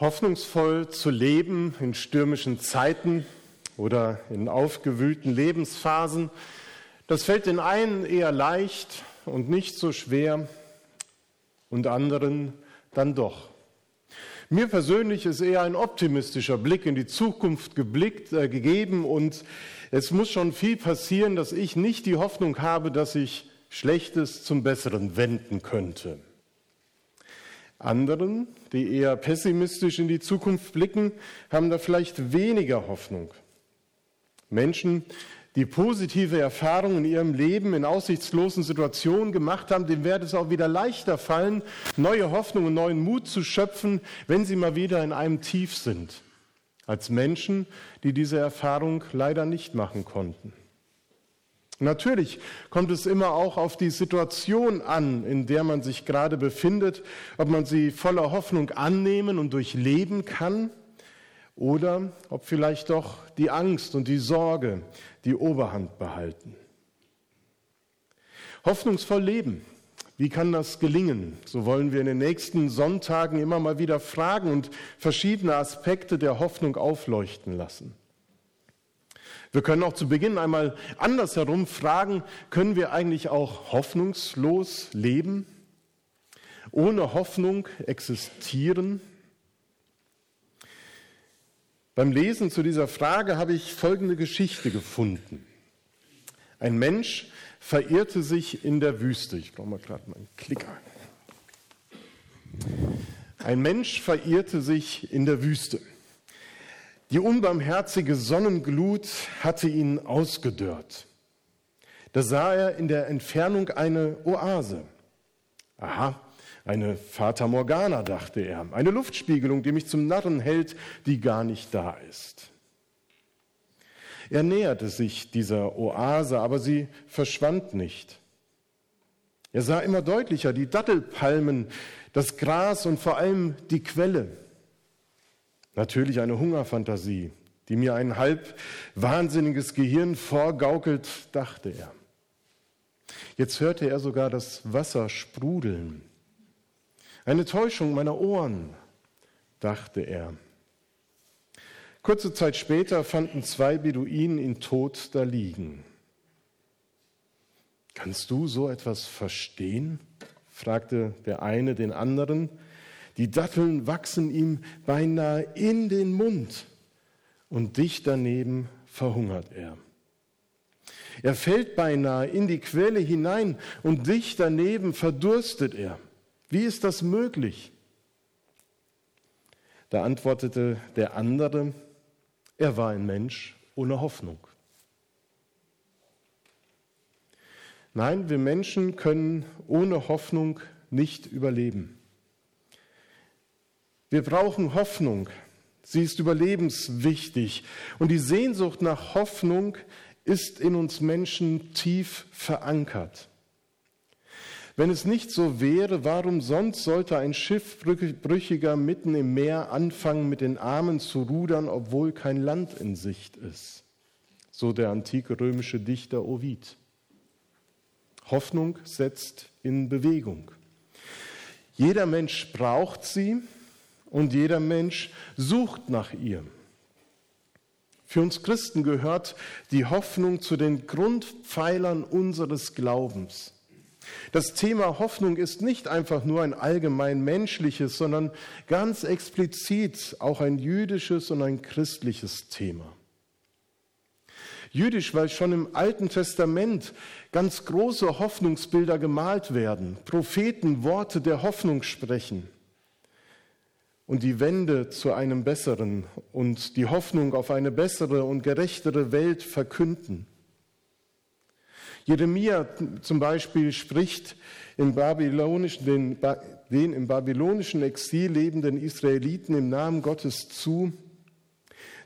Hoffnungsvoll zu leben in stürmischen Zeiten oder in aufgewühlten Lebensphasen, das fällt den einen eher leicht und nicht so schwer und anderen dann doch. Mir persönlich ist eher ein optimistischer Blick in die Zukunft geblickt, äh, gegeben und es muss schon viel passieren, dass ich nicht die Hoffnung habe, dass ich Schlechtes zum Besseren wenden könnte. Anderen, die eher pessimistisch in die Zukunft blicken, haben da vielleicht weniger Hoffnung. Menschen, die positive Erfahrungen in ihrem Leben in aussichtslosen Situationen gemacht haben, dem wird es auch wieder leichter fallen, neue Hoffnung und neuen Mut zu schöpfen, wenn sie mal wieder in einem Tief sind, als Menschen, die diese Erfahrung leider nicht machen konnten. Natürlich kommt es immer auch auf die Situation an, in der man sich gerade befindet, ob man sie voller Hoffnung annehmen und durchleben kann oder ob vielleicht doch die Angst und die Sorge die Oberhand behalten. Hoffnungsvoll leben. Wie kann das gelingen? So wollen wir in den nächsten Sonntagen immer mal wieder fragen und verschiedene Aspekte der Hoffnung aufleuchten lassen. Wir können auch zu Beginn einmal andersherum fragen, können wir eigentlich auch hoffnungslos leben? Ohne Hoffnung existieren? Beim Lesen zu dieser Frage habe ich folgende Geschichte gefunden. Ein Mensch verirrte sich in der Wüste. Ich brauche mal gerade meinen Klicker. Ein Mensch verirrte sich in der Wüste. Die unbarmherzige Sonnenglut hatte ihn ausgedörrt. Da sah er in der Entfernung eine Oase. Aha, eine Fata Morgana, dachte er, eine Luftspiegelung, die mich zum Narren hält, die gar nicht da ist. Er näherte sich dieser Oase, aber sie verschwand nicht. Er sah immer deutlicher die Dattelpalmen, das Gras und vor allem die Quelle. Natürlich eine Hungerfantasie, die mir ein halb wahnsinniges Gehirn vorgaukelt, dachte er. Jetzt hörte er sogar das Wasser sprudeln. Eine Täuschung meiner Ohren, dachte er. Kurze Zeit später fanden zwei Beduinen ihn tot da liegen. Kannst du so etwas verstehen? fragte der eine den anderen. Die Datteln wachsen ihm beinahe in den Mund und dicht daneben verhungert er. Er fällt beinahe in die Quelle hinein und dicht daneben verdurstet er. Wie ist das möglich? Da antwortete der andere, er war ein Mensch ohne Hoffnung. Nein, wir Menschen können ohne Hoffnung nicht überleben. Wir brauchen Hoffnung. Sie ist überlebenswichtig. Und die Sehnsucht nach Hoffnung ist in uns Menschen tief verankert. Wenn es nicht so wäre, warum sonst sollte ein Schiffbrüchiger mitten im Meer anfangen, mit den Armen zu rudern, obwohl kein Land in Sicht ist? So der antike römische Dichter Ovid. Hoffnung setzt in Bewegung. Jeder Mensch braucht sie, und jeder Mensch sucht nach ihr. Für uns Christen gehört die Hoffnung zu den Grundpfeilern unseres Glaubens. Das Thema Hoffnung ist nicht einfach nur ein allgemein menschliches, sondern ganz explizit auch ein jüdisches und ein christliches Thema. Jüdisch, weil schon im Alten Testament ganz große Hoffnungsbilder gemalt werden, Propheten Worte der Hoffnung sprechen und die Wende zu einem besseren und die Hoffnung auf eine bessere und gerechtere Welt verkünden. Jeremia zum Beispiel spricht den, den im babylonischen Exil lebenden Israeliten im Namen Gottes zu,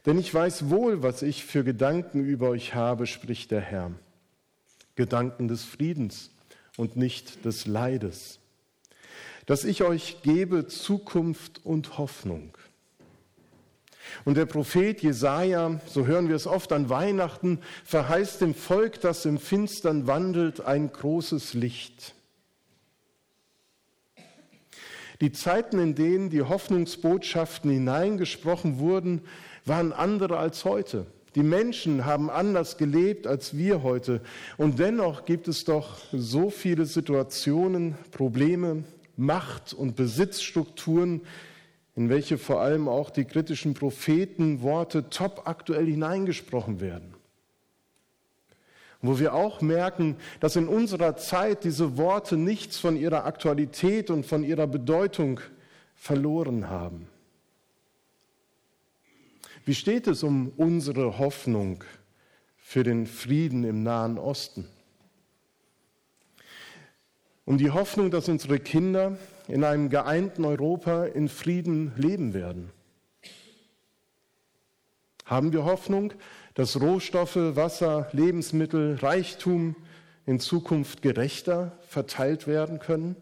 denn ich weiß wohl, was ich für Gedanken über euch habe, spricht der Herr. Gedanken des Friedens und nicht des Leides dass ich euch gebe Zukunft und Hoffnung. Und der Prophet Jesaja, so hören wir es oft an Weihnachten, verheißt dem Volk, das im Finstern wandelt, ein großes Licht. Die Zeiten, in denen die Hoffnungsbotschaften hineingesprochen wurden, waren andere als heute. Die Menschen haben anders gelebt als wir heute. Und dennoch gibt es doch so viele Situationen, Probleme, Macht- und Besitzstrukturen, in welche vor allem auch die kritischen Prophetenworte top aktuell hineingesprochen werden. Wo wir auch merken, dass in unserer Zeit diese Worte nichts von ihrer Aktualität und von ihrer Bedeutung verloren haben. Wie steht es um unsere Hoffnung für den Frieden im Nahen Osten? Um die Hoffnung, dass unsere Kinder in einem geeinten Europa in Frieden leben werden. Haben wir Hoffnung, dass Rohstoffe, Wasser, Lebensmittel, Reichtum in Zukunft gerechter verteilt werden können?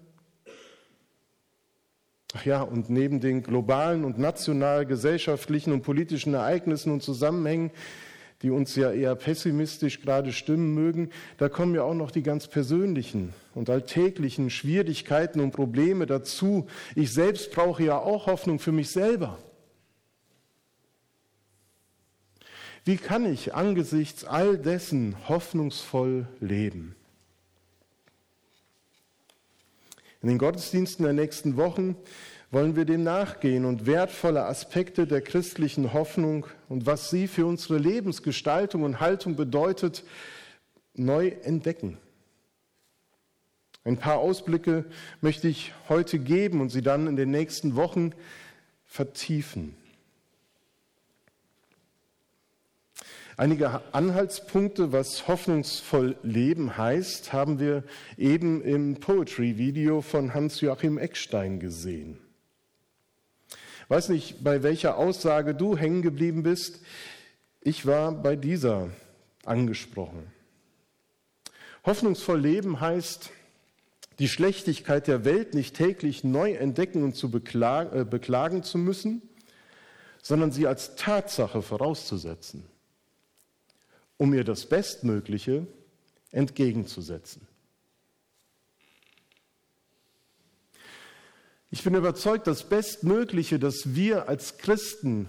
Ach ja, und neben den globalen und national gesellschaftlichen und politischen Ereignissen und Zusammenhängen, die uns ja eher pessimistisch gerade stimmen mögen, da kommen ja auch noch die ganz persönlichen und alltäglichen Schwierigkeiten und Probleme dazu. Ich selbst brauche ja auch Hoffnung für mich selber. Wie kann ich angesichts all dessen hoffnungsvoll leben? In den Gottesdiensten der nächsten Wochen wollen wir dem nachgehen und wertvolle Aspekte der christlichen Hoffnung und was sie für unsere Lebensgestaltung und Haltung bedeutet, neu entdecken. Ein paar Ausblicke möchte ich heute geben und sie dann in den nächsten Wochen vertiefen. Einige Anhaltspunkte, was hoffnungsvoll Leben heißt, haben wir eben im Poetry-Video von Hans-Joachim Eckstein gesehen. Weiß nicht, bei welcher Aussage du hängen geblieben bist. Ich war bei dieser angesprochen. Hoffnungsvoll Leben heißt, die Schlechtigkeit der Welt nicht täglich neu entdecken und zu beklagen, äh, beklagen zu müssen, sondern sie als Tatsache vorauszusetzen um ihr das Bestmögliche entgegenzusetzen. Ich bin überzeugt, das Bestmögliche, das wir als Christen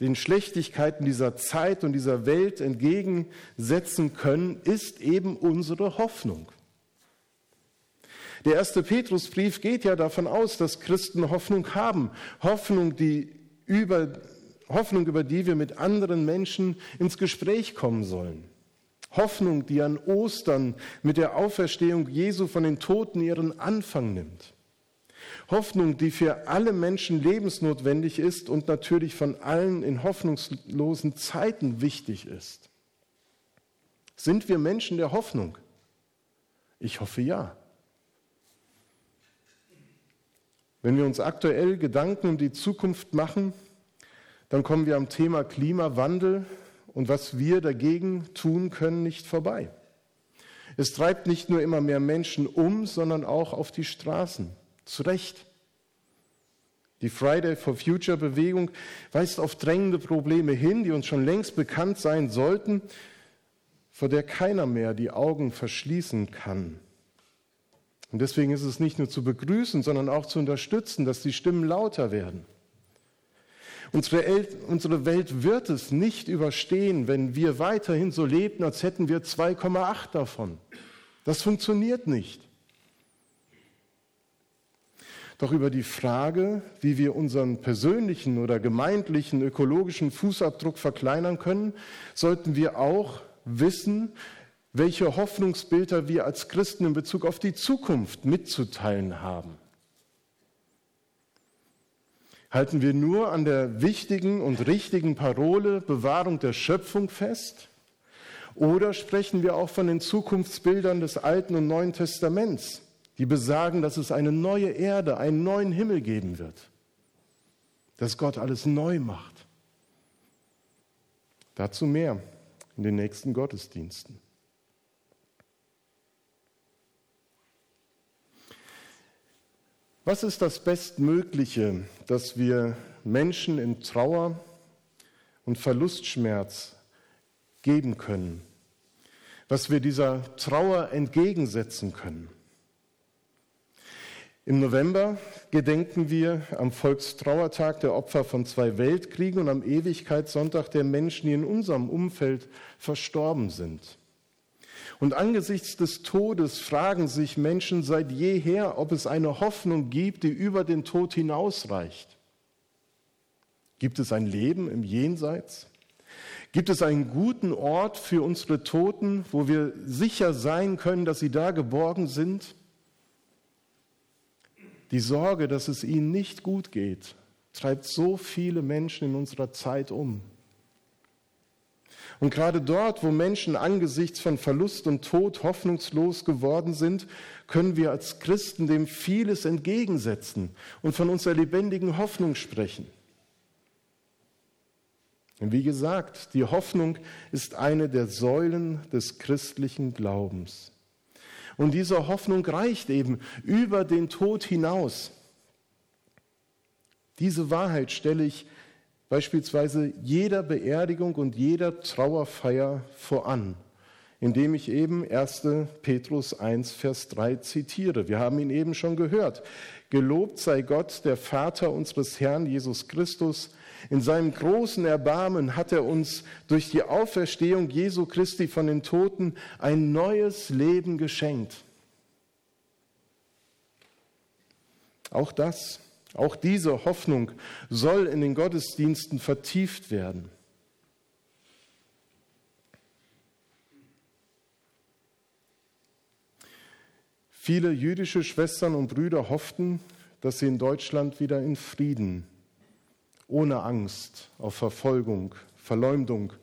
den Schlechtigkeiten dieser Zeit und dieser Welt entgegensetzen können, ist eben unsere Hoffnung. Der erste Petrusbrief geht ja davon aus, dass Christen Hoffnung haben. Hoffnung, die über Hoffnung, über die wir mit anderen Menschen ins Gespräch kommen sollen. Hoffnung, die an Ostern mit der Auferstehung Jesu von den Toten ihren Anfang nimmt. Hoffnung, die für alle Menschen lebensnotwendig ist und natürlich von allen in hoffnungslosen Zeiten wichtig ist. Sind wir Menschen der Hoffnung? Ich hoffe ja. Wenn wir uns aktuell Gedanken um die Zukunft machen, dann kommen wir am Thema Klimawandel und was wir dagegen tun können, nicht vorbei. Es treibt nicht nur immer mehr Menschen um, sondern auch auf die Straßen. Zu Recht. Die Friday for Future Bewegung weist auf drängende Probleme hin, die uns schon längst bekannt sein sollten, vor der keiner mehr die Augen verschließen kann. Und deswegen ist es nicht nur zu begrüßen, sondern auch zu unterstützen, dass die Stimmen lauter werden. Unsere Welt wird es nicht überstehen, wenn wir weiterhin so leben, als hätten wir 2,8 davon. Das funktioniert nicht. Doch über die Frage, wie wir unseren persönlichen oder gemeindlichen ökologischen Fußabdruck verkleinern können, sollten wir auch wissen, welche Hoffnungsbilder wir als Christen in Bezug auf die Zukunft mitzuteilen haben. Halten wir nur an der wichtigen und richtigen Parole Bewahrung der Schöpfung fest? Oder sprechen wir auch von den Zukunftsbildern des Alten und Neuen Testaments, die besagen, dass es eine neue Erde, einen neuen Himmel geben wird, dass Gott alles neu macht? Dazu mehr in den nächsten Gottesdiensten. Was ist das Bestmögliche, das wir Menschen in Trauer und Verlustschmerz geben können? Was wir dieser Trauer entgegensetzen können? Im November gedenken wir am Volkstrauertag der Opfer von zwei Weltkriegen und am Ewigkeitssonntag der Menschen, die in unserem Umfeld verstorben sind. Und angesichts des Todes fragen sich Menschen seit jeher, ob es eine Hoffnung gibt, die über den Tod hinausreicht. Gibt es ein Leben im Jenseits? Gibt es einen guten Ort für unsere Toten, wo wir sicher sein können, dass sie da geborgen sind? Die Sorge, dass es ihnen nicht gut geht, treibt so viele Menschen in unserer Zeit um. Und gerade dort, wo Menschen angesichts von Verlust und Tod hoffnungslos geworden sind, können wir als Christen dem vieles entgegensetzen und von unserer lebendigen Hoffnung sprechen. Und wie gesagt, die Hoffnung ist eine der Säulen des christlichen Glaubens. Und diese Hoffnung reicht eben über den Tod hinaus. Diese Wahrheit stelle ich beispielsweise jeder Beerdigung und jeder Trauerfeier voran, indem ich eben 1. Petrus 1, Vers 3 zitiere. Wir haben ihn eben schon gehört. Gelobt sei Gott, der Vater unseres Herrn Jesus Christus. In seinem großen Erbarmen hat er uns durch die Auferstehung Jesu Christi von den Toten ein neues Leben geschenkt. Auch das, auch diese Hoffnung soll in den Gottesdiensten vertieft werden. Viele jüdische Schwestern und Brüder hofften, dass sie in Deutschland wieder in Frieden ohne Angst auf Verfolgung, Verleumdung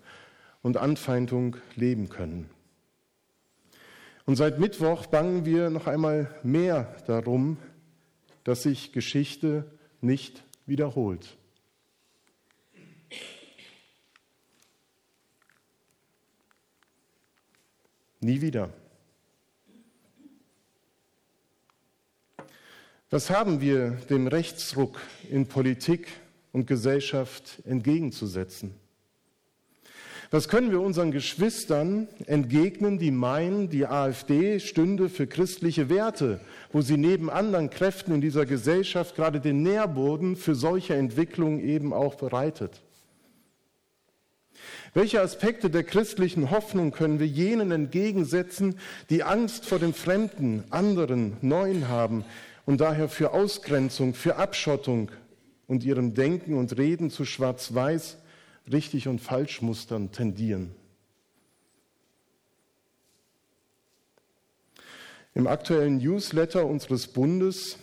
und Anfeindung leben können. Und seit Mittwoch bangen wir noch einmal mehr darum, dass sich Geschichte nicht wiederholt. Nie wieder. Was haben wir dem Rechtsruck in Politik, und Gesellschaft entgegenzusetzen. Was können wir unseren Geschwistern entgegnen, die meinen, die AfD stünde für christliche Werte, wo sie neben anderen Kräften in dieser Gesellschaft gerade den Nährboden für solche Entwicklungen eben auch bereitet? Welche Aspekte der christlichen Hoffnung können wir jenen entgegensetzen, die Angst vor dem Fremden, anderen, Neuen haben und daher für Ausgrenzung, für Abschottung, und ihrem Denken und Reden zu Schwarz-Weiß, Richtig- und Falschmustern tendieren. Im aktuellen Newsletter unseres Bundes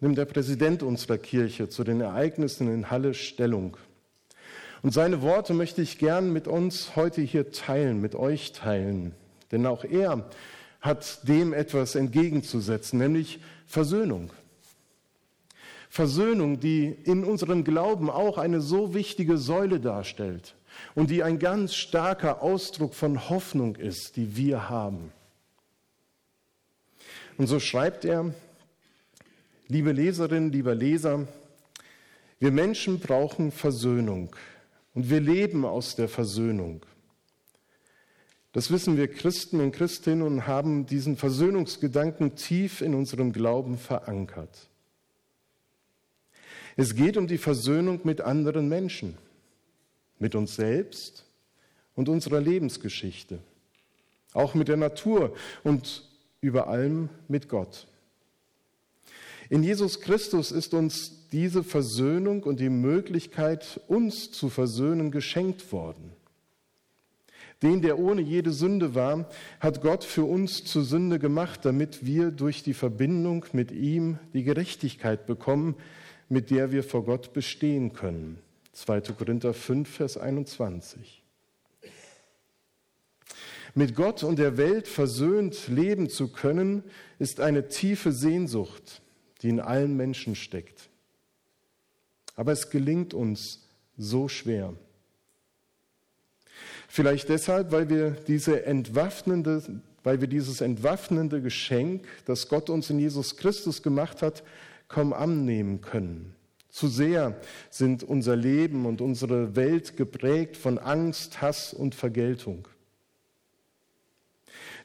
nimmt der Präsident unserer Kirche zu den Ereignissen in Halle Stellung. Und seine Worte möchte ich gern mit uns heute hier teilen, mit euch teilen. Denn auch er hat dem etwas entgegenzusetzen, nämlich Versöhnung. Versöhnung, die in unserem Glauben auch eine so wichtige Säule darstellt und die ein ganz starker Ausdruck von Hoffnung ist, die wir haben. Und so schreibt er, liebe Leserinnen, lieber Leser, wir Menschen brauchen Versöhnung und wir leben aus der Versöhnung. Das wissen wir Christen und Christinnen und haben diesen Versöhnungsgedanken tief in unserem Glauben verankert. Es geht um die Versöhnung mit anderen Menschen, mit uns selbst und unserer Lebensgeschichte, auch mit der Natur und über allem mit Gott. In Jesus Christus ist uns diese Versöhnung und die Möglichkeit, uns zu versöhnen, geschenkt worden. Den, der ohne jede Sünde war, hat Gott für uns zur Sünde gemacht, damit wir durch die Verbindung mit ihm die Gerechtigkeit bekommen, mit der wir vor Gott bestehen können. 2. Korinther 5, Vers 21. Mit Gott und der Welt versöhnt leben zu können, ist eine tiefe Sehnsucht, die in allen Menschen steckt. Aber es gelingt uns so schwer. Vielleicht deshalb, weil wir, diese entwaffnende, weil wir dieses entwaffnende Geschenk, das Gott uns in Jesus Christus gemacht hat, kaum annehmen können. Zu sehr sind unser Leben und unsere Welt geprägt von Angst, Hass und Vergeltung.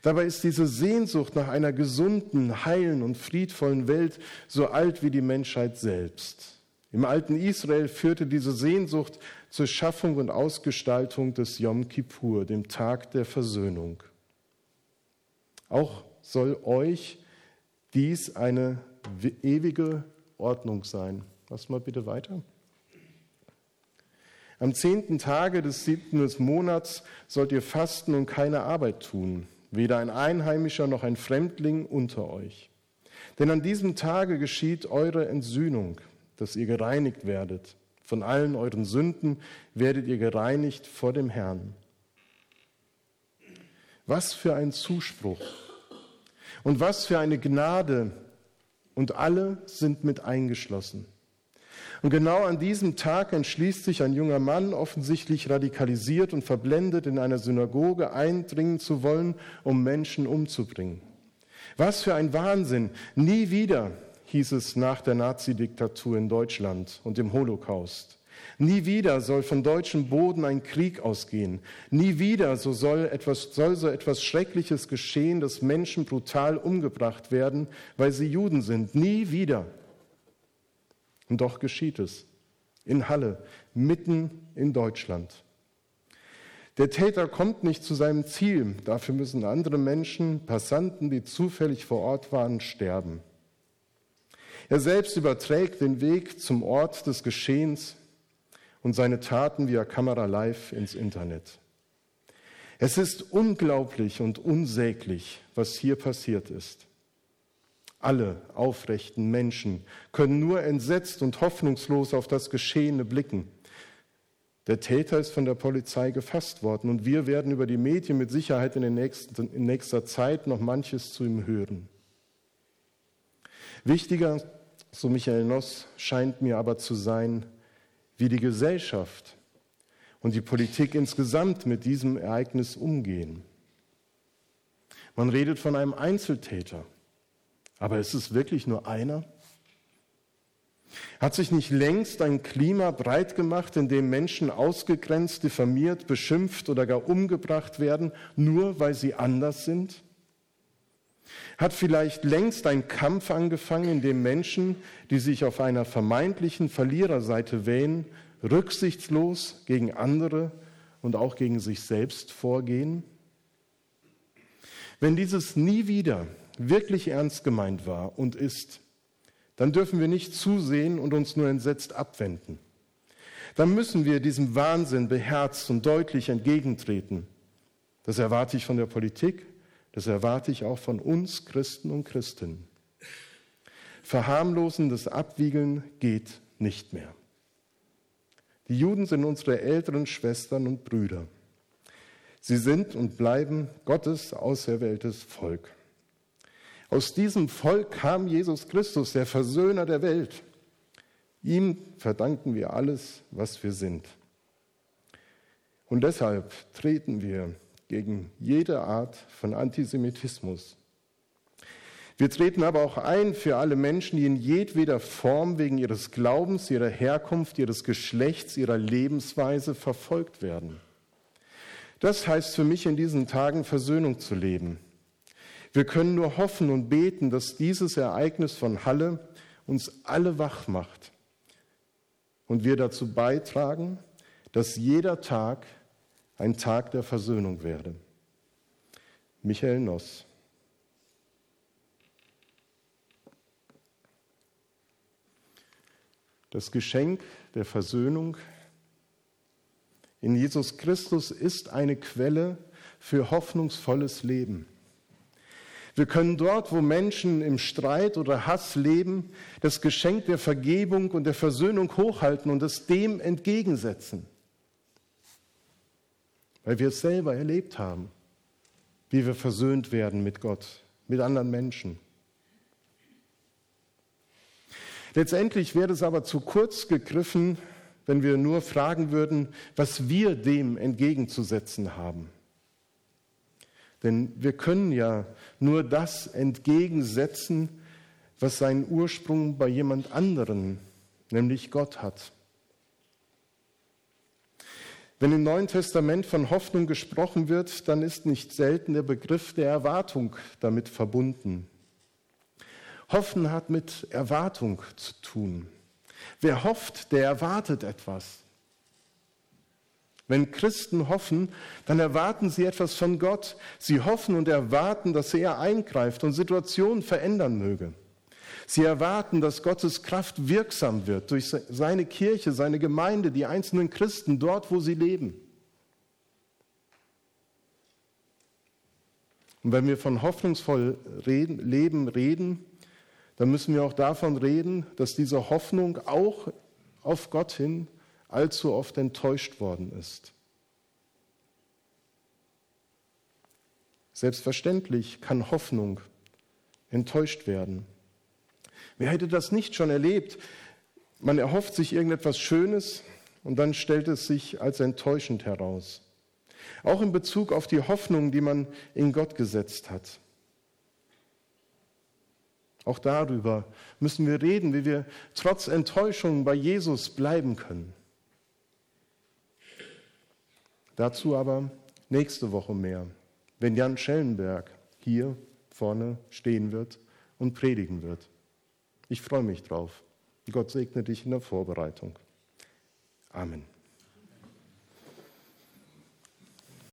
Dabei ist diese Sehnsucht nach einer gesunden, heilen und friedvollen Welt so alt wie die Menschheit selbst. Im alten Israel führte diese Sehnsucht zur Schaffung und Ausgestaltung des Yom Kippur, dem Tag der Versöhnung. Auch soll euch dies eine ewige Ordnung sein. Lass mal bitte weiter. Am zehnten Tage des siebten Monats sollt ihr fasten und keine Arbeit tun, weder ein Einheimischer noch ein Fremdling unter euch. Denn an diesem Tage geschieht eure Entsühnung, dass ihr gereinigt werdet. Von allen euren Sünden werdet ihr gereinigt vor dem Herrn. Was für ein Zuspruch und was für eine Gnade und alle sind mit eingeschlossen. Und genau an diesem Tag entschließt sich ein junger Mann, offensichtlich radikalisiert und verblendet, in einer Synagoge eindringen zu wollen, um Menschen umzubringen. Was für ein Wahnsinn! Nie wieder, hieß es nach der Nazidiktatur in Deutschland und dem Holocaust. Nie wieder soll von deutschem Boden ein Krieg ausgehen. Nie wieder so soll, etwas, soll so etwas Schreckliches geschehen, dass Menschen brutal umgebracht werden, weil sie Juden sind. Nie wieder. Und doch geschieht es. In Halle, mitten in Deutschland. Der Täter kommt nicht zu seinem Ziel. Dafür müssen andere Menschen, Passanten, die zufällig vor Ort waren, sterben. Er selbst überträgt den Weg zum Ort des Geschehens und seine Taten via Kamera live ins Internet. Es ist unglaublich und unsäglich, was hier passiert ist. Alle aufrechten Menschen können nur entsetzt und hoffnungslos auf das Geschehene blicken. Der Täter ist von der Polizei gefasst worden und wir werden über die Medien mit Sicherheit in, nächsten, in nächster Zeit noch manches zu ihm hören. Wichtiger, so Michael Noss, scheint mir aber zu sein, wie die Gesellschaft und die Politik insgesamt mit diesem Ereignis umgehen. Man redet von einem Einzeltäter. Aber ist es wirklich nur einer? Hat sich nicht längst ein Klima breit gemacht, in dem Menschen ausgegrenzt, diffamiert, beschimpft oder gar umgebracht werden, nur weil sie anders sind? Hat vielleicht längst ein Kampf angefangen, in dem Menschen, die sich auf einer vermeintlichen Verliererseite wähnen, rücksichtslos gegen andere und auch gegen sich selbst vorgehen? Wenn dieses nie wieder wirklich ernst gemeint war und ist, dann dürfen wir nicht zusehen und uns nur entsetzt abwenden. Dann müssen wir diesem Wahnsinn beherzt und deutlich entgegentreten. Das erwarte ich von der Politik, das erwarte ich auch von uns Christen und Christinnen. Verharmlosendes Abwiegeln geht nicht mehr. Die Juden sind unsere älteren Schwestern und Brüder. Sie sind und bleiben Gottes auserwähltes Volk. Aus diesem Volk kam Jesus Christus, der Versöhner der Welt. Ihm verdanken wir alles, was wir sind. Und deshalb treten wir gegen jede Art von Antisemitismus. Wir treten aber auch ein für alle Menschen, die in jedweder Form wegen ihres Glaubens, ihrer Herkunft, ihres Geschlechts, ihrer Lebensweise verfolgt werden. Das heißt für mich in diesen Tagen Versöhnung zu leben wir können nur hoffen und beten, dass dieses Ereignis von Halle uns alle wach macht und wir dazu beitragen, dass jeder Tag ein Tag der Versöhnung werde. Michael Noss. Das Geschenk der Versöhnung in Jesus Christus ist eine Quelle für hoffnungsvolles Leben. Wir können dort, wo Menschen im Streit oder Hass leben, das Geschenk der Vergebung und der Versöhnung hochhalten und es dem entgegensetzen. Weil wir es selber erlebt haben, wie wir versöhnt werden mit Gott, mit anderen Menschen. Letztendlich wäre es aber zu kurz gegriffen, wenn wir nur fragen würden, was wir dem entgegenzusetzen haben. Denn wir können ja nur das entgegensetzen, was seinen Ursprung bei jemand anderen, nämlich Gott hat. Wenn im Neuen Testament von Hoffnung gesprochen wird, dann ist nicht selten der Begriff der Erwartung damit verbunden. Hoffen hat mit Erwartung zu tun. Wer hofft, der erwartet etwas. Wenn Christen hoffen, dann erwarten sie etwas von Gott. Sie hoffen und erwarten, dass er eingreift und Situationen verändern möge. Sie erwarten, dass Gottes Kraft wirksam wird durch seine Kirche, seine Gemeinde, die einzelnen Christen dort, wo sie leben. Und wenn wir von hoffnungsvoll reden, Leben reden, dann müssen wir auch davon reden, dass diese Hoffnung auch auf Gott hin allzu oft enttäuscht worden ist. Selbstverständlich kann Hoffnung enttäuscht werden. Wer hätte das nicht schon erlebt? Man erhofft sich irgendetwas Schönes und dann stellt es sich als enttäuschend heraus. Auch in Bezug auf die Hoffnung, die man in Gott gesetzt hat. Auch darüber müssen wir reden, wie wir trotz Enttäuschung bei Jesus bleiben können. Dazu aber nächste Woche mehr, wenn Jan Schellenberg hier vorne stehen wird und predigen wird. Ich freue mich drauf. Gott segne dich in der Vorbereitung. Amen.